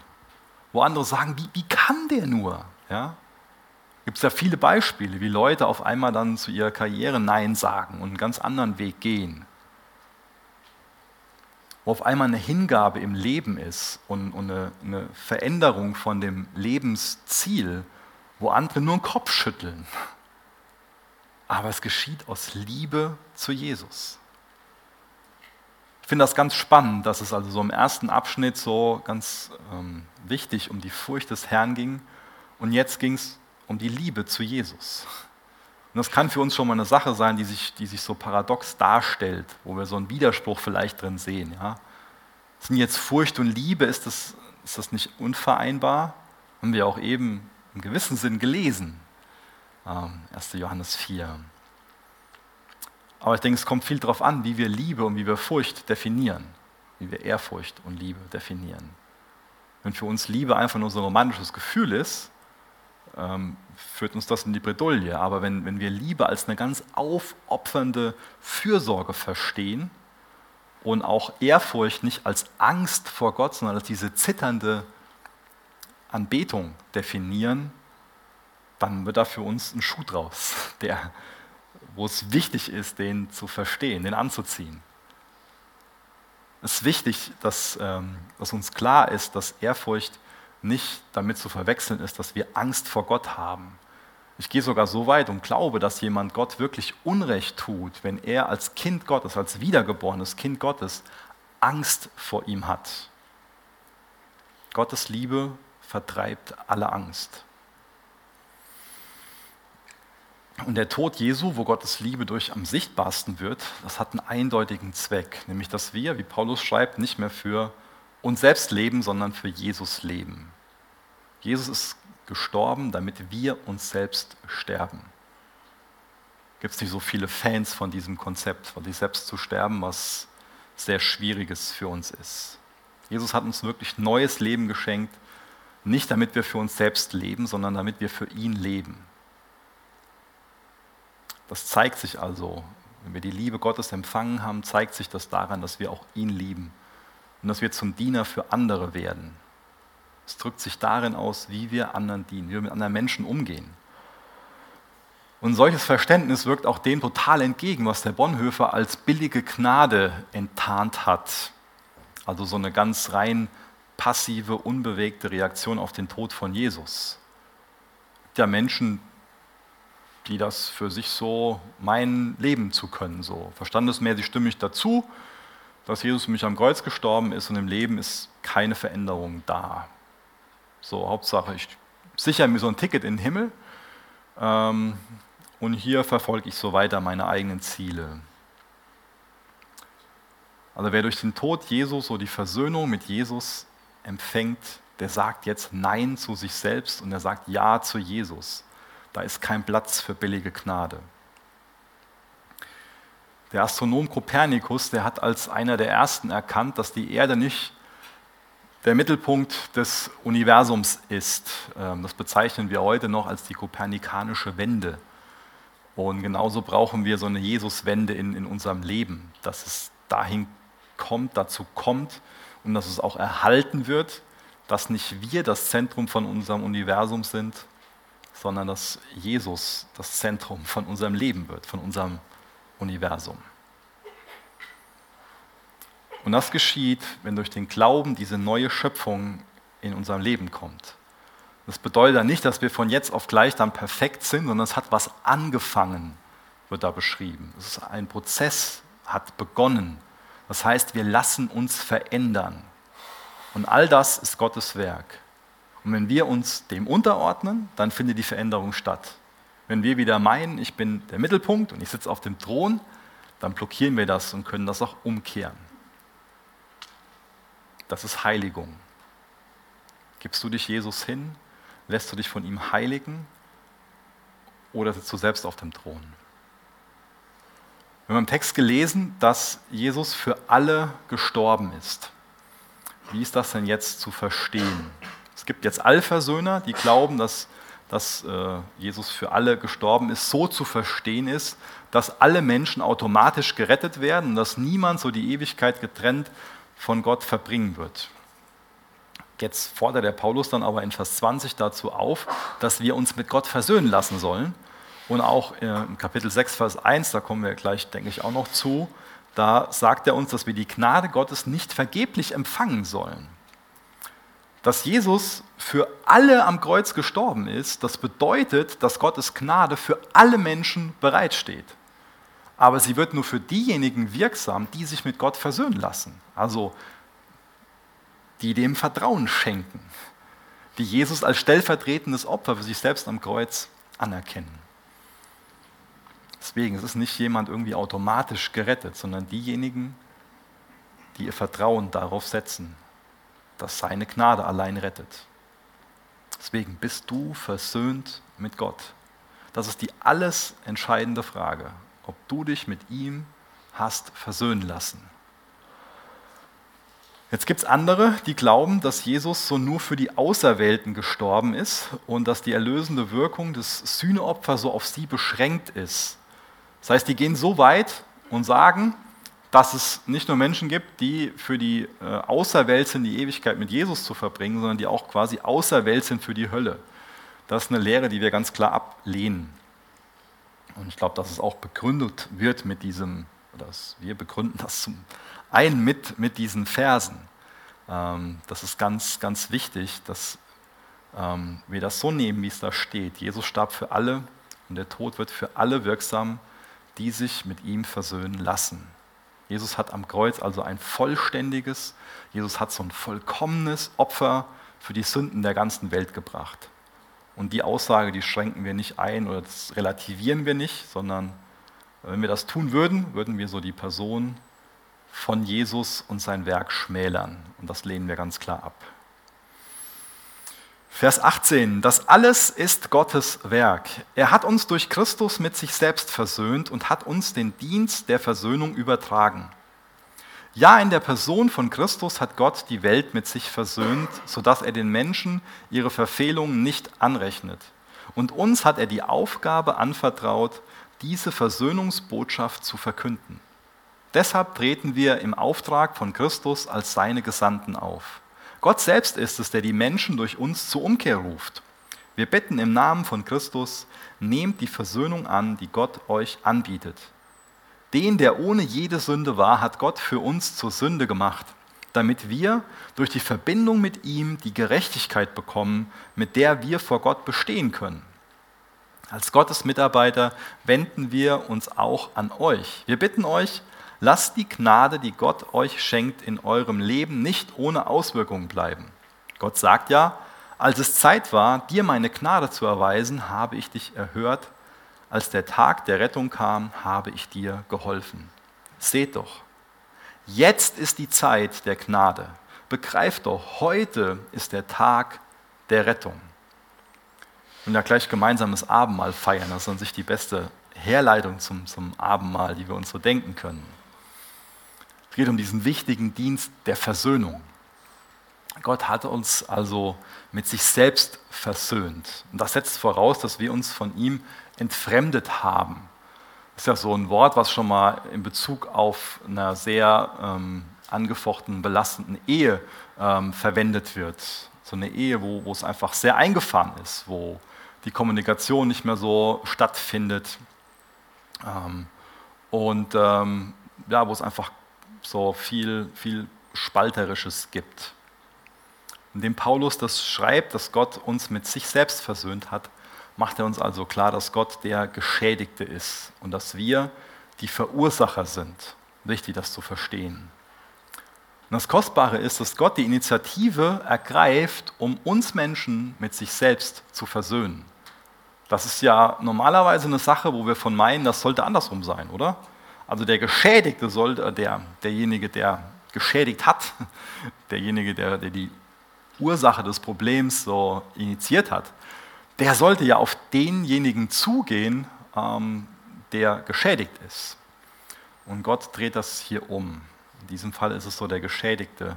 Wo andere sagen, wie, wie kann der nur? Ja? Gibt es ja viele Beispiele, wie Leute auf einmal dann zu ihrer Karriere Nein sagen und einen ganz anderen Weg gehen wo auf einmal eine Hingabe im Leben ist und, und eine, eine, Veränderung von dem Lebensziel, wo andere nur den Kopf schütteln. Aber es geschieht aus Liebe zu Jesus. Ich finde das ganz spannend, dass es also so im ersten Abschnitt so ganz ähm, wichtig um die Furcht des Herrn ging und jetzt ging es um die Liebe zu Jesus. Und das kann für uns schon mal eine Sache sein, die sich, die sich so paradox darstellt, wo wir so einen Widerspruch vielleicht drin sehen. Ja? Sind jetzt Furcht und Liebe, ist das, ist das nicht unvereinbar? Haben wir auch eben im gewissen Sinn gelesen. Ähm, 1. Johannes 4. Aber ich denke, es kommt viel darauf an, wie wir Liebe und wie wir Furcht definieren, wie wir Ehrfurcht und Liebe definieren. Wenn für uns Liebe einfach nur so ein romantisches Gefühl ist, ähm, führt uns das in die Bredouille. Aber wenn, wenn wir Liebe als eine ganz aufopfernde Fürsorge verstehen und auch Ehrfurcht nicht als Angst vor Gott, sondern als diese zitternde Anbetung definieren, dann wird da für uns ein Schuh draus, [LAUGHS] der, wo es wichtig ist, den zu verstehen, den anzuziehen. Es ist wichtig, dass, ähm, dass uns klar ist, dass Ehrfurcht nicht damit zu verwechseln ist, dass wir Angst vor Gott haben. Ich gehe sogar so weit und glaube, dass jemand Gott wirklich Unrecht tut, wenn er als Kind Gottes, als wiedergeborenes Kind Gottes Angst vor ihm hat. Gottes Liebe vertreibt alle Angst. Und der Tod Jesu, wo Gottes Liebe durch am sichtbarsten wird, das hat einen eindeutigen Zweck, nämlich dass wir, wie Paulus schreibt, nicht mehr für uns selbst leben, sondern für Jesus leben. Jesus ist gestorben, damit wir uns selbst sterben. Gibt es nicht so viele Fans von diesem Konzept, von sich selbst zu sterben, was sehr Schwieriges für uns ist. Jesus hat uns wirklich neues Leben geschenkt, nicht damit wir für uns selbst leben, sondern damit wir für ihn leben. Das zeigt sich also, wenn wir die Liebe Gottes empfangen haben, zeigt sich das daran, dass wir auch ihn lieben und dass wir zum Diener für andere werden. Es drückt sich darin aus, wie wir anderen dienen, wie wir mit anderen Menschen umgehen. Und solches Verständnis wirkt auch dem total entgegen, was der Bonhoeffer als billige Gnade enttarnt hat. Also so eine ganz rein passive, unbewegte Reaktion auf den Tod von Jesus. Ja, Menschen, die das für sich so meinen, leben zu können. So verstandesmäßig stimme ich dazu, dass Jesus für mich am Kreuz gestorben ist und im Leben ist keine Veränderung da. So, Hauptsache, ich sichere mir so ein Ticket in den Himmel ähm, und hier verfolge ich so weiter meine eigenen Ziele. Also wer durch den Tod Jesus so die Versöhnung mit Jesus empfängt, der sagt jetzt Nein zu sich selbst und er sagt Ja zu Jesus. Da ist kein Platz für billige Gnade. Der Astronom Kopernikus, der hat als einer der ersten erkannt, dass die Erde nicht der Mittelpunkt des Universums ist. Ähm, das bezeichnen wir heute noch als die kopernikanische Wende. Und genauso brauchen wir so eine Jesuswende in, in unserem Leben, dass es dahin kommt, dazu kommt und dass es auch erhalten wird, dass nicht wir das Zentrum von unserem Universum sind, sondern dass Jesus das Zentrum von unserem Leben wird, von unserem Universum. Und das geschieht, wenn durch den Glauben diese neue Schöpfung in unserem Leben kommt. Das bedeutet dann nicht, dass wir von jetzt auf gleich dann perfekt sind, sondern es hat was angefangen, wird da beschrieben. Es ist ein Prozess, hat begonnen. Das heißt, wir lassen uns verändern. Und all das ist Gottes Werk. Und wenn wir uns dem unterordnen, dann findet die Veränderung statt. Wenn wir wieder meinen, ich bin der Mittelpunkt und ich sitze auf dem Thron, dann blockieren wir das und können das auch umkehren. Das ist Heiligung. Gibst du dich Jesus hin? Lässt du dich von ihm heiligen? Oder sitzt du selbst auf dem Thron? Wir haben im Text gelesen, dass Jesus für alle gestorben ist. Wie ist das denn jetzt zu verstehen? Es gibt jetzt Allversöhner, die glauben, dass, dass äh, Jesus für alle gestorben ist, so zu verstehen ist, dass alle Menschen automatisch gerettet werden und dass niemand so die Ewigkeit getrennt von Gott verbringen wird. Jetzt fordert der Paulus dann aber in Vers 20 dazu auf, dass wir uns mit Gott versöhnen lassen sollen. Und auch äh, im Kapitel 6, Vers 1, da kommen wir gleich, denke ich, auch noch zu, da sagt er uns, dass wir die Gnade Gottes nicht vergeblich empfangen sollen dass Jesus für alle am Kreuz gestorben ist, das bedeutet, dass Gottes Gnade für alle Menschen bereitsteht. Aber sie wird nur für diejenigen wirksam, die sich mit Gott versöhnen lassen. Also die dem Vertrauen schenken, die Jesus als stellvertretendes Opfer für sich selbst am Kreuz anerkennen. Deswegen es ist nicht jemand irgendwie automatisch gerettet, sondern diejenigen, die ihr Vertrauen darauf setzen, dass seine Gnade allein rettet. Deswegen bist du versöhnt mit Gott. Das ist die alles entscheidende Frage, ob du dich mit ihm hast versöhnen lassen. Jetzt gibt es andere, die glauben, dass Jesus so nur für die Auserwählten gestorben ist und dass die erlösende Wirkung des Sühneopfers so auf sie beschränkt ist. Das heißt, die gehen so weit und sagen, dass es nicht nur Menschen gibt, die für die äh, auserwählt sind, die Ewigkeit mit Jesus zu verbringen, sondern die auch quasi auserwählt sind für die Hölle. Das ist eine Lehre, die wir ganz klar ablehnen. Und ich glaube, dass es auch begründet wird mit diesem, dass wir begründen das zum einen mit, mit diesen Versen. Ähm, das ist ganz, ganz wichtig, dass ähm, wir das so nehmen, wie es da steht. Jesus starb für alle und der Tod wird für alle wirksam, die sich mit ihm versöhnen lassen. Jesus hat am Kreuz also ein vollständiges, Jesus hat so ein vollkommenes Opfer für die Sünden der ganzen Welt gebracht. Und die Aussage, die schränken wir nicht ein oder das relativieren wir nicht, sondern wenn wir das tun würden, würden wir so die Person von Jesus und sein Werk schmälern. Und das lehnen wir ganz klar ab. Vers 18, das alles ist Gottes Werk. Er hat uns durch Christus mit sich selbst versöhnt und hat uns den Dienst der Versöhnung übertragen. Ja, in der Person von Christus hat Gott die Welt mit sich versöhnt, sodass er den Menschen ihre Verfehlungen nicht anrechnet. Und uns hat er die Aufgabe anvertraut, diese Versöhnungsbotschaft zu verkünden. Deshalb treten wir im Auftrag von Christus als seine Gesandten auf. Gott selbst ist es, der die Menschen durch uns zur Umkehr ruft. Wir bitten im Namen von Christus, nehmt die Versöhnung an, die Gott euch anbietet. Den, der ohne jede Sünde war, hat Gott für uns zur Sünde gemacht, damit wir durch die Verbindung mit ihm die Gerechtigkeit bekommen, mit der wir vor Gott bestehen können. Als Gottes Mitarbeiter wenden wir uns auch an euch. Wir bitten euch, Lasst die Gnade, die Gott euch schenkt, in eurem Leben nicht ohne Auswirkungen bleiben. Gott sagt ja, als es Zeit war, dir meine Gnade zu erweisen, habe ich dich erhört. Als der Tag der Rettung kam, habe ich dir geholfen. Seht doch, jetzt ist die Zeit der Gnade. Begreift doch, heute ist der Tag der Rettung. Und ja gleich gemeinsames Abendmahl feiern, das ist an sich die beste Herleitung zum, zum Abendmahl, die wir uns so denken können. Es geht um diesen wichtigen Dienst der Versöhnung. Gott hatte uns also mit sich selbst versöhnt. Und das setzt voraus, dass wir uns von ihm entfremdet haben. Das ist ja so ein Wort, was schon mal in Bezug auf eine sehr ähm, angefochtenen, belastenden Ehe ähm, verwendet wird. So eine Ehe, wo, wo es einfach sehr eingefahren ist, wo die Kommunikation nicht mehr so stattfindet ähm, und ähm, ja, wo es einfach so viel, viel Spalterisches gibt. Indem Paulus das schreibt, dass Gott uns mit sich selbst versöhnt hat, macht er uns also klar, dass Gott der Geschädigte ist und dass wir die Verursacher sind. Wichtig, das zu verstehen. Und das Kostbare ist, dass Gott die Initiative ergreift, um uns Menschen mit sich selbst zu versöhnen. Das ist ja normalerweise eine Sache, wo wir von meinen, das sollte andersrum sein, oder? Also der Geschädigte soll, äh, der, derjenige, der geschädigt hat, [LAUGHS] derjenige, der, der die Ursache des Problems so initiiert hat, der sollte ja auf denjenigen zugehen, ähm, der geschädigt ist. Und Gott dreht das hier um. In diesem Fall ist es so, der Geschädigte,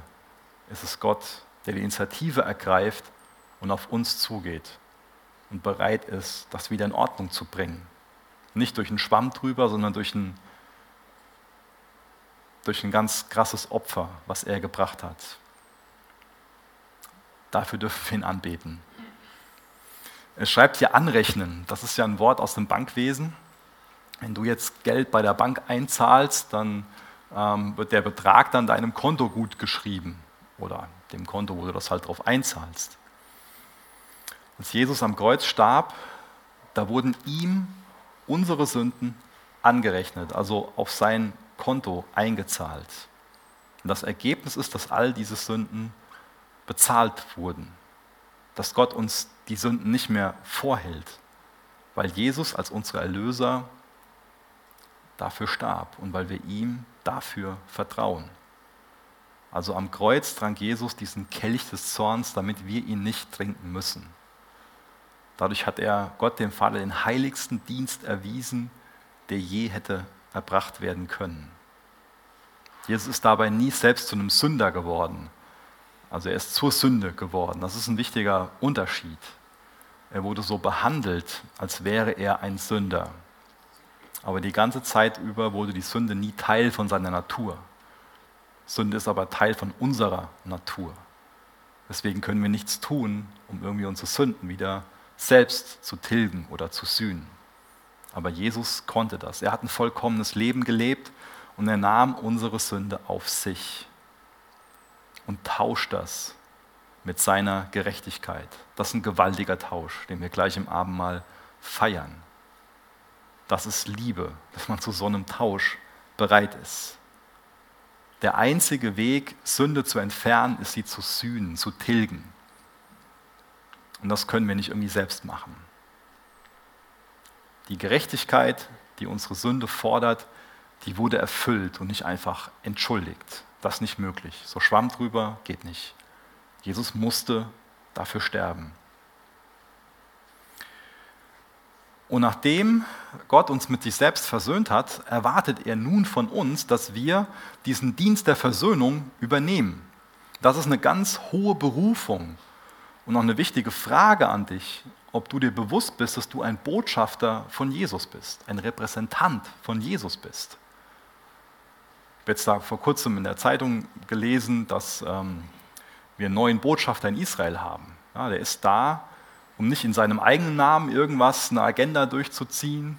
ist es Gott, der die Initiative ergreift und auf uns zugeht und bereit ist, das wieder in Ordnung zu bringen. Nicht durch einen Schwamm drüber, sondern durch einen durch ein ganz krasses Opfer, was er gebracht hat. Dafür dürfen wir ihn anbeten. Er schreibt hier anrechnen. Das ist ja ein Wort aus dem Bankwesen. Wenn du jetzt Geld bei der Bank einzahlst, dann ähm, wird der Betrag dann deinem Konto gut geschrieben oder dem Konto, wo du das halt drauf einzahlst. Als Jesus am Kreuz starb, da wurden ihm unsere Sünden angerechnet, also auf sein Konto eingezahlt. Und das Ergebnis ist, dass all diese Sünden bezahlt wurden. Dass Gott uns die Sünden nicht mehr vorhält, weil Jesus als unser Erlöser dafür starb und weil wir ihm dafür vertrauen. Also am Kreuz trank Jesus diesen Kelch des Zorns, damit wir ihn nicht trinken müssen. Dadurch hat er Gott dem Vater den heiligsten Dienst erwiesen, der je hätte erbracht werden können. Jesus ist dabei nie selbst zu einem Sünder geworden. Also er ist zur Sünde geworden. Das ist ein wichtiger Unterschied. Er wurde so behandelt, als wäre er ein Sünder. Aber die ganze Zeit über wurde die Sünde nie Teil von seiner Natur. Sünde ist aber Teil von unserer Natur. Deswegen können wir nichts tun, um irgendwie unsere Sünden wieder selbst zu tilgen oder zu sühnen. Aber Jesus konnte das. Er hat ein vollkommenes Leben gelebt und er nahm unsere Sünde auf sich und tauscht das mit seiner Gerechtigkeit. Das ist ein gewaltiger Tausch, den wir gleich im Abendmahl feiern. Das ist Liebe, dass man zu so einem Tausch bereit ist. Der einzige Weg, Sünde zu entfernen, ist sie zu sühnen, zu tilgen. Und das können wir nicht irgendwie selbst machen. Die Gerechtigkeit, die unsere Sünde fordert, die wurde erfüllt und nicht einfach entschuldigt. Das ist nicht möglich. So Schwamm drüber geht nicht. Jesus musste dafür sterben. Und nachdem Gott uns mit sich selbst versöhnt hat, erwartet er nun von uns, dass wir diesen Dienst der Versöhnung übernehmen. Das ist eine ganz hohe Berufung und auch eine wichtige Frage an dich, ob du dir bewusst bist, dass du ein Botschafter von Jesus bist, ein Repräsentant von Jesus bist. Ich habe jetzt da vor kurzem in der Zeitung gelesen, dass ähm, wir einen neuen Botschafter in Israel haben. Ja, der ist da, um nicht in seinem eigenen Namen irgendwas, eine Agenda durchzuziehen.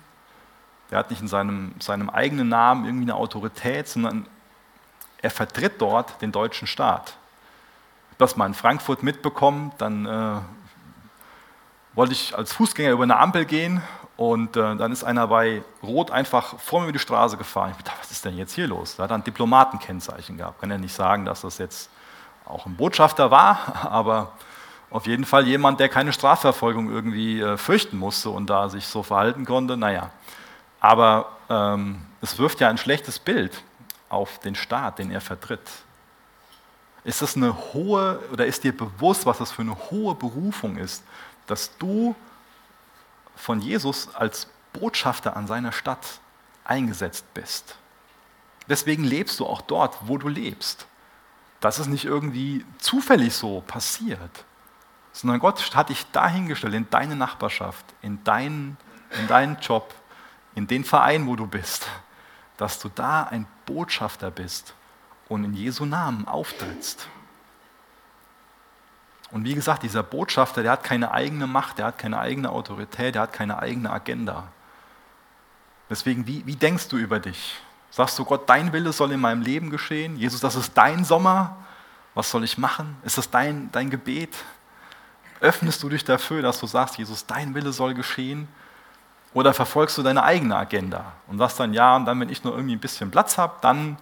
Der hat nicht in seinem, seinem eigenen Namen irgendwie eine Autorität, sondern er vertritt dort den deutschen Staat. Ich habe das mal in Frankfurt mitbekommen, dann äh, wollte ich als Fußgänger über eine Ampel gehen und äh, dann ist einer bei Rot einfach vor mir über die Straße gefahren. Ich dachte, was ist denn jetzt hier los? Da hat er ein Diplomatenkennzeichen gehabt. Kann ja nicht sagen, dass das jetzt auch ein Botschafter war, [LAUGHS] aber auf jeden Fall jemand, der keine Strafverfolgung irgendwie äh, fürchten musste und da sich so verhalten konnte. Naja, aber ähm, es wirft ja ein schlechtes Bild auf den Staat, den er vertritt. Ist das eine hohe, oder ist dir bewusst, was das für eine hohe Berufung ist, dass du von Jesus als Botschafter an seiner Stadt eingesetzt bist? Deswegen lebst du auch dort, wo du lebst. Das ist nicht irgendwie zufällig so passiert sondern Gott hat dich dahingestellt, in deine Nachbarschaft, in deinen, in deinen Job, in den Verein, wo du bist, dass du da ein Botschafter bist und in Jesu Namen auftrittst. Und wie gesagt, dieser Botschafter, der hat keine eigene Macht, der hat keine eigene Autorität, der hat keine eigene Agenda. Deswegen, wie, wie denkst du über dich? Sagst du, Gott, dein Wille soll in meinem Leben geschehen? Jesus, das ist dein Sommer. Was soll ich machen? Ist das dein, dein Gebet? Öffnest du dich dafür, dass du sagst, Jesus, dein Wille soll geschehen? Oder verfolgst du deine eigene Agenda und sagst dann, ja, und dann, wenn ich nur irgendwie ein bisschen Platz habe, dann,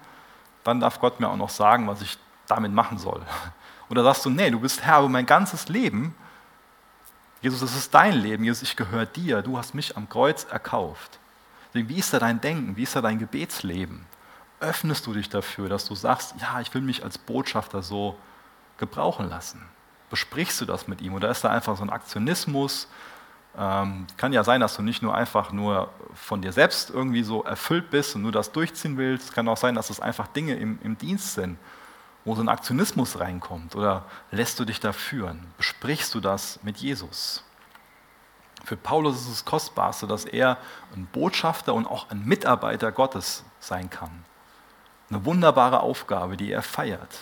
dann darf Gott mir auch noch sagen, was ich damit machen soll. Oder sagst du, nee, du bist Herr über mein ganzes Leben. Jesus, das ist dein Leben. Jesus, ich gehöre dir. Du hast mich am Kreuz erkauft. Wie ist da dein Denken? Wie ist da dein Gebetsleben? Öffnest du dich dafür, dass du sagst, ja, ich will mich als Botschafter so gebrauchen lassen? Besprichst du das mit ihm oder ist da einfach so ein Aktionismus? Ähm, kann ja sein, dass du nicht nur einfach nur von dir selbst irgendwie so erfüllt bist und nur das durchziehen willst. Kann auch sein, dass es einfach Dinge im, im Dienst sind, wo so ein Aktionismus reinkommt. Oder lässt du dich da führen? Besprichst du das mit Jesus? Für Paulus ist es Kostbarste, dass er ein Botschafter und auch ein Mitarbeiter Gottes sein kann. Eine wunderbare Aufgabe, die er feiert.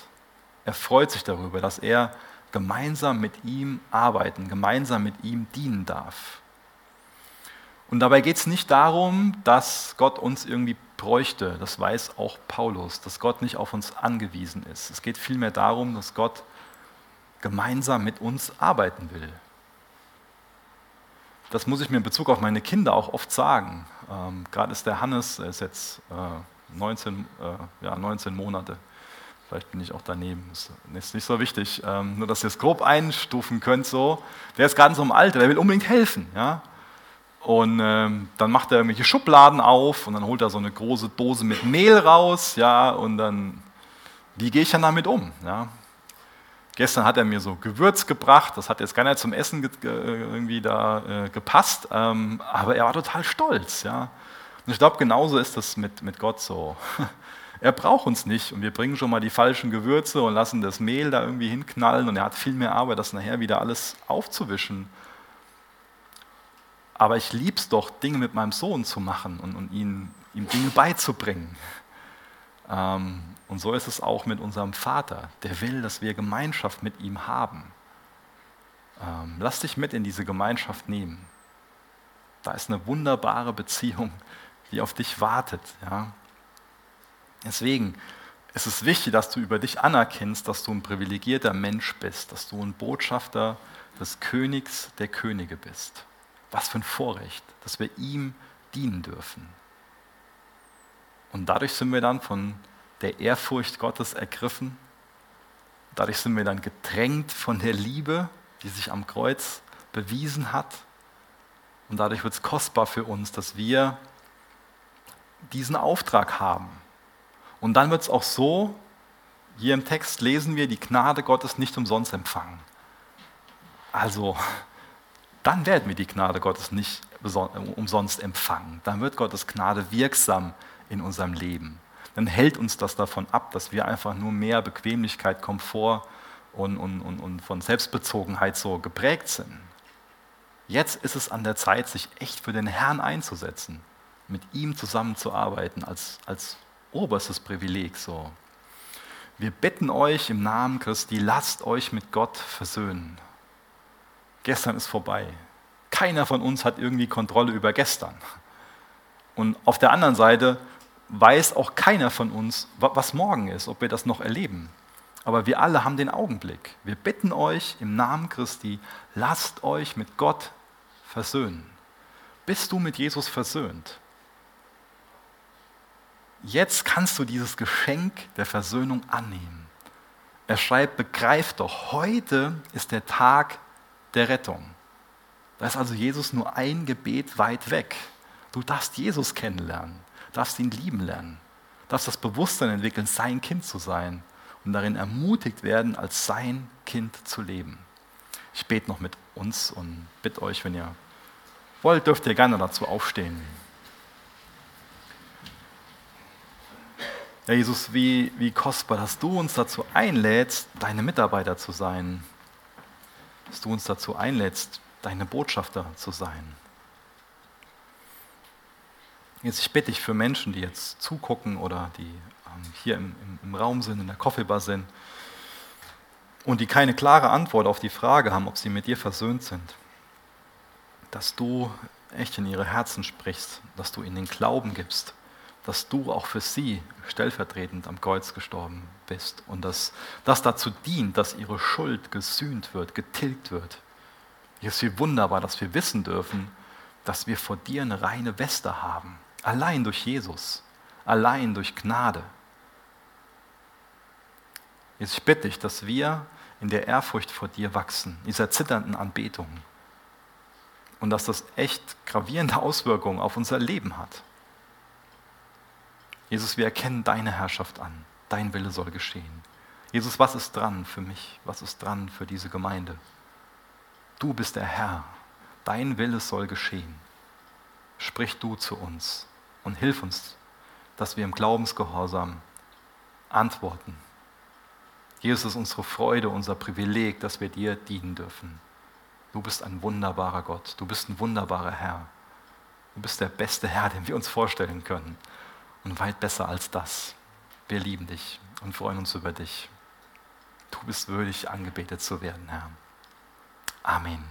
Er freut sich darüber, dass er gemeinsam mit ihm arbeiten, gemeinsam mit ihm dienen darf. Und dabei geht es nicht darum, dass Gott uns irgendwie bräuchte, das weiß auch Paulus, dass Gott nicht auf uns angewiesen ist. Es geht vielmehr darum, dass Gott gemeinsam mit uns arbeiten will. Das muss ich mir in Bezug auf meine Kinder auch oft sagen. Ähm, Gerade ist der Hannes, er ist jetzt äh, 19, äh, ja, 19 Monate Vielleicht bin ich auch daneben, das ist nicht so wichtig. Ähm, nur, dass ihr es grob einstufen könnt, so. Der ist gerade so im Alter, der will unbedingt helfen. Ja? Und ähm, dann macht er irgendwelche Schubladen auf und dann holt er so eine große Dose mit Mehl raus. Ja? Und dann, wie gehe ich dann damit um? Ja? Gestern hat er mir so Gewürz gebracht, das hat jetzt gar nicht zum Essen irgendwie da äh, gepasst, ähm, aber er war total stolz. Ja? Und ich glaube, genauso ist das mit, mit Gott so. [LAUGHS] Er braucht uns nicht und wir bringen schon mal die falschen Gewürze und lassen das Mehl da irgendwie hinknallen und er hat viel mehr Arbeit, das nachher wieder alles aufzuwischen. Aber ich liebe es doch, Dinge mit meinem Sohn zu machen und, und ihn, ihm Dinge beizubringen. Ähm, und so ist es auch mit unserem Vater. Der will, dass wir Gemeinschaft mit ihm haben. Ähm, lass dich mit in diese Gemeinschaft nehmen. Da ist eine wunderbare Beziehung, die auf dich wartet. Ja? Deswegen ist es wichtig, dass du über dich anerkennst, dass du ein privilegierter Mensch bist, dass du ein Botschafter des Königs der Könige bist. Was für ein Vorrecht, dass wir ihm dienen dürfen. Und dadurch sind wir dann von der Ehrfurcht Gottes ergriffen. Dadurch sind wir dann gedrängt von der Liebe, die sich am Kreuz bewiesen hat. Und dadurch wird es kostbar für uns, dass wir diesen Auftrag haben. Und dann wird es auch so, hier im Text lesen wir, die Gnade Gottes nicht umsonst empfangen. Also, dann werden wir die Gnade Gottes nicht umsonst empfangen. Dann wird Gottes Gnade wirksam in unserem Leben. Dann hält uns das davon ab, dass wir einfach nur mehr Bequemlichkeit, Komfort und, und, und, und von Selbstbezogenheit so geprägt sind. Jetzt ist es an der Zeit, sich echt für den Herrn einzusetzen, mit ihm zusammenzuarbeiten als, als oberstes Privileg. So. Wir bitten euch im Namen Christi, lasst euch mit Gott versöhnen. Gestern ist vorbei. Keiner von uns hat irgendwie Kontrolle über gestern. Und auf der anderen Seite weiß auch keiner von uns, was morgen ist, ob wir das noch erleben. Aber wir alle haben den Augenblick. Wir bitten euch im Namen Christi, lasst euch mit Gott versöhnen. Bist du mit Jesus versöhnt? Jetzt kannst du dieses Geschenk der Versöhnung annehmen. Er schreibt, begreift doch, heute ist der Tag der Rettung. Da ist also Jesus nur ein Gebet weit weg. Du darfst Jesus kennenlernen, darfst ihn lieben lernen, darfst das Bewusstsein entwickeln, sein Kind zu sein und darin ermutigt werden, als sein Kind zu leben. Ich bete noch mit uns und bitte euch, wenn ihr wollt, dürft ihr gerne dazu aufstehen. Ja, Jesus, wie, wie kostbar, dass du uns dazu einlädst, deine Mitarbeiter zu sein. Dass du uns dazu einlädst, deine Botschafter zu sein. Jetzt, ich bitte dich für Menschen, die jetzt zugucken oder die ähm, hier im, im, im Raum sind, in der Coffeebar sind und die keine klare Antwort auf die Frage haben, ob sie mit dir versöhnt sind, dass du echt in ihre Herzen sprichst, dass du ihnen den Glauben gibst, dass du auch für sie stellvertretend am Kreuz gestorben bist und dass das dazu dient, dass ihre Schuld gesühnt wird, getilgt wird. Es ist wie wunderbar, dass wir wissen dürfen, dass wir vor dir eine reine Weste haben, allein durch Jesus, allein durch Gnade. Jetzt bitte dich, dass wir in der Ehrfurcht vor dir wachsen, dieser zitternden Anbetung. Und dass das echt gravierende Auswirkungen auf unser Leben hat. Jesus, wir erkennen deine Herrschaft an. Dein Wille soll geschehen. Jesus, was ist dran für mich? Was ist dran für diese Gemeinde? Du bist der Herr. Dein Wille soll geschehen. Sprich du zu uns und hilf uns, dass wir im Glaubensgehorsam antworten. Jesus ist unsere Freude, unser Privileg, dass wir dir dienen dürfen. Du bist ein wunderbarer Gott. Du bist ein wunderbarer Herr. Du bist der beste Herr, den wir uns vorstellen können und weit besser als das. Wir lieben dich und freuen uns über dich. Du bist würdig, angebetet zu werden, Herr. Amen.